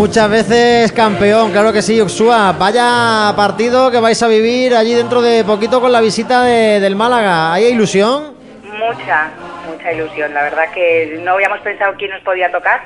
Muchas veces campeón, claro que sí, Uxua. Vaya partido que vais a vivir allí dentro de poquito con la visita del Málaga. ¿Hay ilusión? Mucha, mucha ilusión. La verdad que no habíamos pensado quién nos podía tocar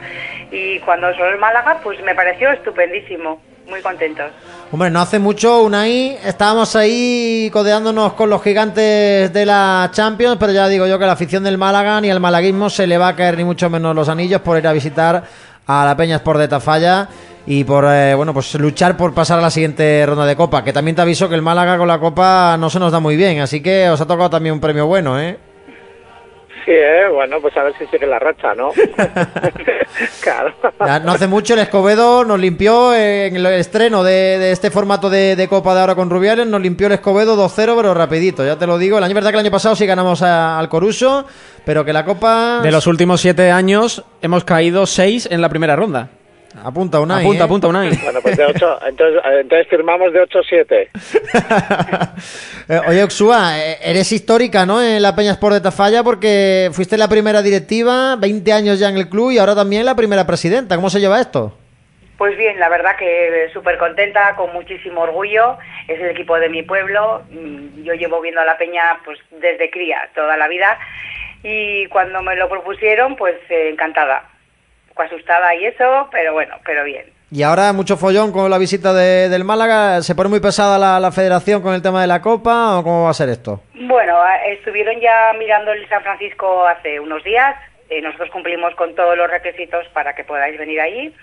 y cuando sonó el Málaga, pues me pareció estupendísimo. Muy contentos. Hombre, no hace mucho, Unai, estábamos ahí codeándonos con los gigantes de la Champions, pero ya digo yo que la afición del Málaga ni al malaguismo se le va a caer ni mucho menos los anillos por ir a visitar a la Peña Sport de Tafalla y por eh, bueno pues luchar por pasar a la siguiente ronda de Copa, que también te aviso que el Málaga con la Copa no se nos da muy bien, así que os ha tocado también un premio bueno, ¿eh? Sí, ¿eh? bueno, pues a ver si sigue la racha, ¿no? claro. no hace mucho el Escobedo nos limpió en el estreno de, este formato de, Copa de ahora con Rubiales, nos limpió el Escobedo 2-0, pero rapidito, ya te lo digo. El año verdad que el año pasado sí ganamos al Coruso, pero que la Copa... De los últimos siete años hemos caído seis en la primera ronda. Apunta un Apunta, ¿eh? apunta Unai. Bueno, pues de ocho, entonces, entonces firmamos de 8-7. Eh, oye, Oxua, eh, eres histórica, ¿no? En la Peña Sport de Tafalla porque fuiste la primera directiva, 20 años ya en el club y ahora también la primera presidenta. ¿Cómo se lleva esto? Pues bien, la verdad que súper contenta, con muchísimo orgullo. Es el equipo de mi pueblo. Mm, yo llevo viendo a la Peña pues desde cría, toda la vida. Y cuando me lo propusieron, pues encantada asustada y eso, pero bueno, pero bien. Y ahora mucho follón con la visita de, del Málaga. ¿Se pone muy pesada la, la, federación con el tema de la Copa o cómo va a ser esto? Bueno, estuvieron ya mirando el San Francisco hace unos días. Eh, nosotros cumplimos con todos los requisitos para que podáis venir ahí.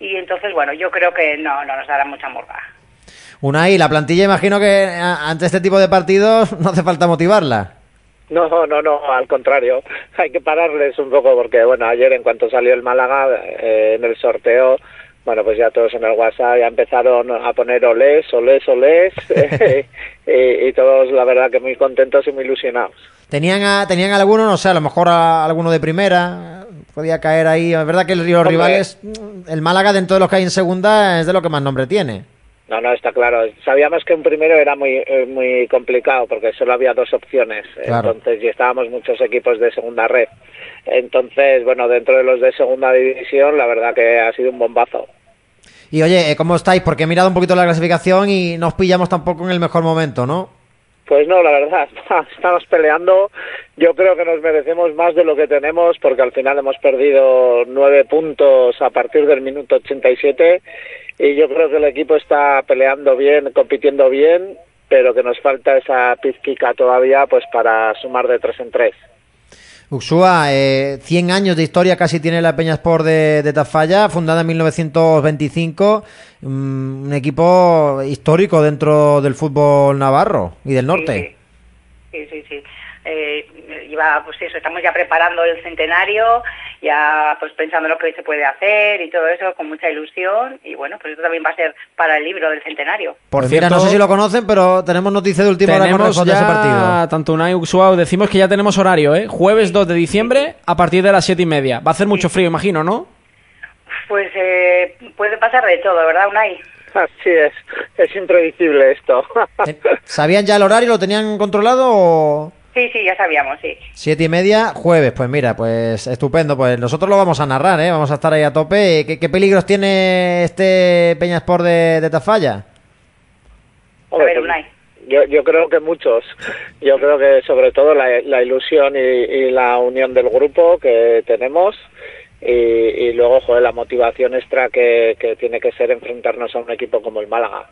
Y entonces, bueno, yo creo que no, no nos dará mucha morga. Una y la plantilla imagino que ante este tipo de partidos no hace falta motivarla. No, no, no, al contrario. Hay que pararles un poco porque, bueno, ayer en cuanto salió el Málaga eh, en el sorteo, bueno, pues ya todos en el WhatsApp ya empezaron a poner olés, olés, olés, y, todos, la verdad, que muy contentos y muy ilusionados. ¿Tenían, a, ¿Tenían alguno, no sé, a lo mejor alguno de primera? Podía caer ahí. Es verdad que los rivales, el Málaga dentro de los que hay en segunda es de lo que más nombre tiene. No, no, está claro. Sabíamos que un primero era muy eh, muy complicado porque solo había dos opciones. Entonces, y estábamos muchos equipos de segunda red. Entonces, bueno, dentro de los de segunda división, la verdad que ha sido un bombazo. Y oye, eh, ¿cómo estáis? Porque he mirado un poquito la clasificación y no os pillamos tampoco en el mejor momento, ¿no? Pues no, la verdad, estamos peleando. Yo creo que nos merecemos más de lo que tenemos porque al final hemos perdido nueve puntos a partir del minuto 87 y yo creo que el equipo está peleando bien, compitiendo bien, pero que nos falta esa pizquica todavía pues para sumar de tres en tres. Uxua, eh, 100 años de historia casi tiene la Peña Sport de, Tafalla, fundada en 1925, mm, un equipo histórico dentro del fútbol navarro y del norte. Sí, sí, sí. Eh, pues eso, estamos ya preparando el centenario, ya pues pensando lo que se puede hacer y todo eso con mucha ilusión y bueno, pues esto también va a ser para el libro del centenario. Por pues cierto, no sé si lo conocen, pero tenemos noticia de última hora con ese partido. Tanto Unai Uxuao, decimos que ya tenemos horario, ¿eh? Jueves 2 de diciembre a partir de las 7 y media. Va a hacer mucho frío, imagino, ¿no? Pues eh, puede pasar de todo, ¿verdad, Unai? Así es, es impredecible esto. ¿Sabían ya el horario? ¿Lo tenían controlado o...? Sí, sí, ya sabíamos, sí. Siete y media, jueves. Pues mira, pues estupendo. Pues nosotros lo vamos a narrar, ¿eh? Vamos a estar ahí a tope. ¿Qué, peligros tiene este Peña Sport de, de Tafalla? a ver, Unai. Yo, yo creo que muchos. Yo creo que sobre todo la, ilusión y, la unión del grupo que tenemos y, luego, joder, la motivación extra que, que tiene que ser enfrentarnos a un equipo como el Málaga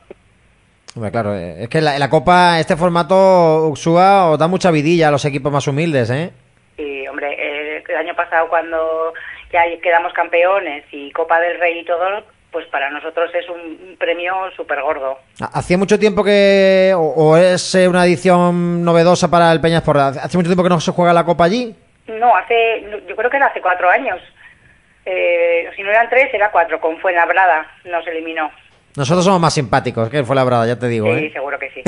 claro, eh, es que la, la Copa, este formato Uxua os da mucha vidilla a los equipos más humildes, ¿eh? Sí, hombre, eh, el año pasado cuando ya quedamos campeones y Copa del Rey y todo, pues para nosotros es un premio súper gordo. ¿Hacía mucho tiempo que, o, es eh, una edición novedosa para el Peñasport? ¿Hace mucho tiempo que no se juega la Copa allí? No, hace, yo creo que era hace cuatro años. si no eran tres, era cuatro, con Fuenlabrada nos eliminó. Nosotros somos más simpáticos que fue la brada, ya te digo. Sí, ¿eh? seguro que sí.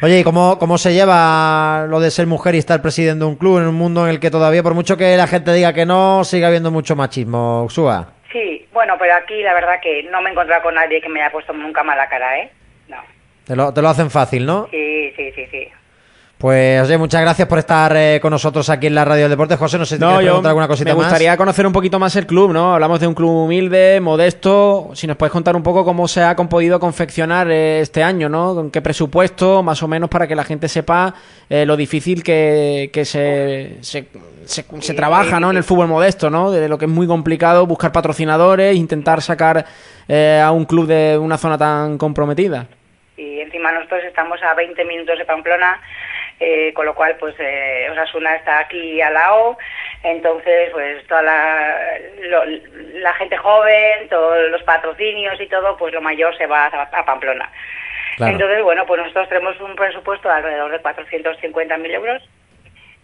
Oye, ¿y cómo, cómo se lleva lo de ser mujer y estar presidiendo un club en un mundo en el que todavía, por mucho que la gente diga que no, sigue habiendo mucho machismo, Uxua? Sí, bueno, pero aquí la verdad que no me he encontrado con nadie que me haya puesto nunca mala cara, ¿eh? No. Te lo, te lo hacen fácil, ¿no? Sí, sí, sí, sí. Pues oye, muchas gracias por estar eh, con nosotros aquí en la Radio del Deporte. José, no sé si te quieres preguntar alguna cosita me más. gustaría conocer un poquito más el club, ¿no? Hablamos de un club humilde, modesto. Si nos puedes contar un poco cómo se ha podido confeccionar eh, este año, ¿no? Con qué presupuesto, más o menos, para que la gente sepa eh, lo difícil que, que se, se, se- se trabaja, ¿no? En el fútbol modesto, ¿no? De lo que es muy complicado buscar patrocinadores, intentar sacar eh, a un club de una zona tan comprometida. y encima nosotros estamos a 20 minutos de Pamplona, eh, con lo cual pues eh, Osasuna está aquí al lado, entonces pues toda la, lo- la gente joven, todos los patrocinios y todo, pues lo mayor se va a, a Pamplona. Claro. Entonces, bueno, pues nosotros tenemos un presupuesto de alrededor de 450.000 euros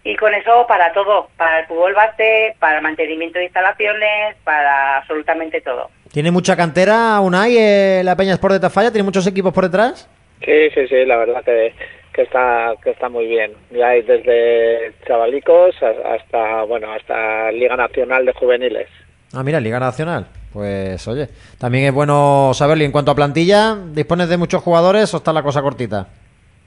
y con eso para todo, para el fútbol base, para el mantenimiento de instalaciones, para absolutamente todo. ¿Tiene mucha cantera Unai eh, la Peña Sport de Tafalla? ¿Tiene muchos equipos por detrás? Sí, sí, sí, la verdad que, que está que está muy bien. Ya hay desde chavalicos hasta bueno hasta Liga Nacional de Juveniles. Ah, mira, Liga Nacional. Pues oye, también es bueno saberlo. Y en cuanto a plantilla, ¿dispones de muchos jugadores o está la cosa cortita?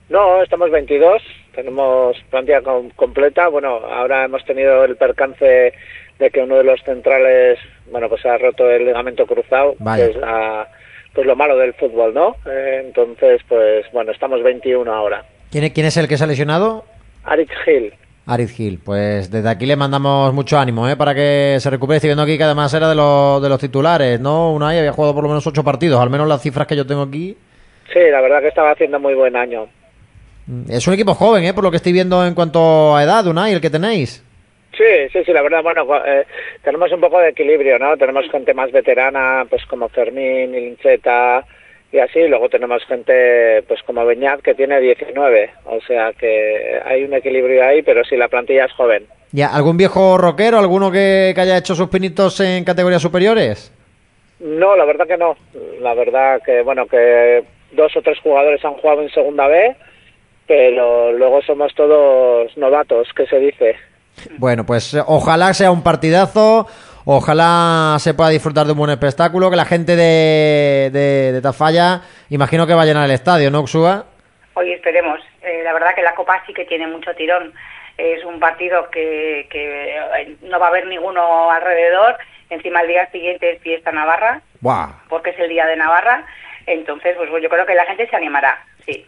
No, estamos 22, tenemos plantilla com- completa. Bueno, ahora hemos tenido el percance de que uno de los centrales, bueno, pues ha roto el ligamento cruzado, Vaya. que es la- pues lo malo del fútbol, ¿no? Eh, entonces, pues bueno, estamos 21 ahora. ¿Quién es, quién es el que se ha lesionado? Aritz Gil, Arid Gil. Pues desde aquí le mandamos mucho ánimo ¿eh? para que se recupere. Estoy viendo aquí que además era de los, de los titulares, ¿no? Unai había jugado por lo menos ocho partidos, al menos las cifras que yo tengo aquí. sí, la verdad que estaba haciendo muy buen año. Mm, Es un equipo joven, ¿eh? Por lo que estoy viendo en cuanto a edad, Unai, el que tenéis. Sí, sí, sí, la verdad, bueno, eh, tenemos un poco de equilibrio, ¿no? Tenemos gente más veterana, pues como Fermín, Lincheta y así, luego tenemos gente, pues como Beñat, que tiene 19, o sea que hay un equilibrio ahí, pero sí, la plantilla es joven. ¿Ya algún viejo rockero, alguno que, que haya hecho sus pinitos en categorías superiores? No, la verdad que no, la verdad que, bueno, que dos o tres jugadores han jugado en segunda B, pero luego somos todos novatos, que se dice. Bueno, pues eh, ojalá sea un partidazo, ojalá se pueda disfrutar de un buen espectáculo, que la gente de, de, de Tafalla, imagino que va a llenar el estadio, ¿no, Uxua? Hoy esperemos. Eh, la verdad que la Copa sí que tiene mucho tirón. Es un partido que, que eh, no va a haber ninguno alrededor. Encima el día siguiente es fiesta Navarra, Buah. porque es el día de Navarra. Entonces, pues yo creo que la gente se animará, sí.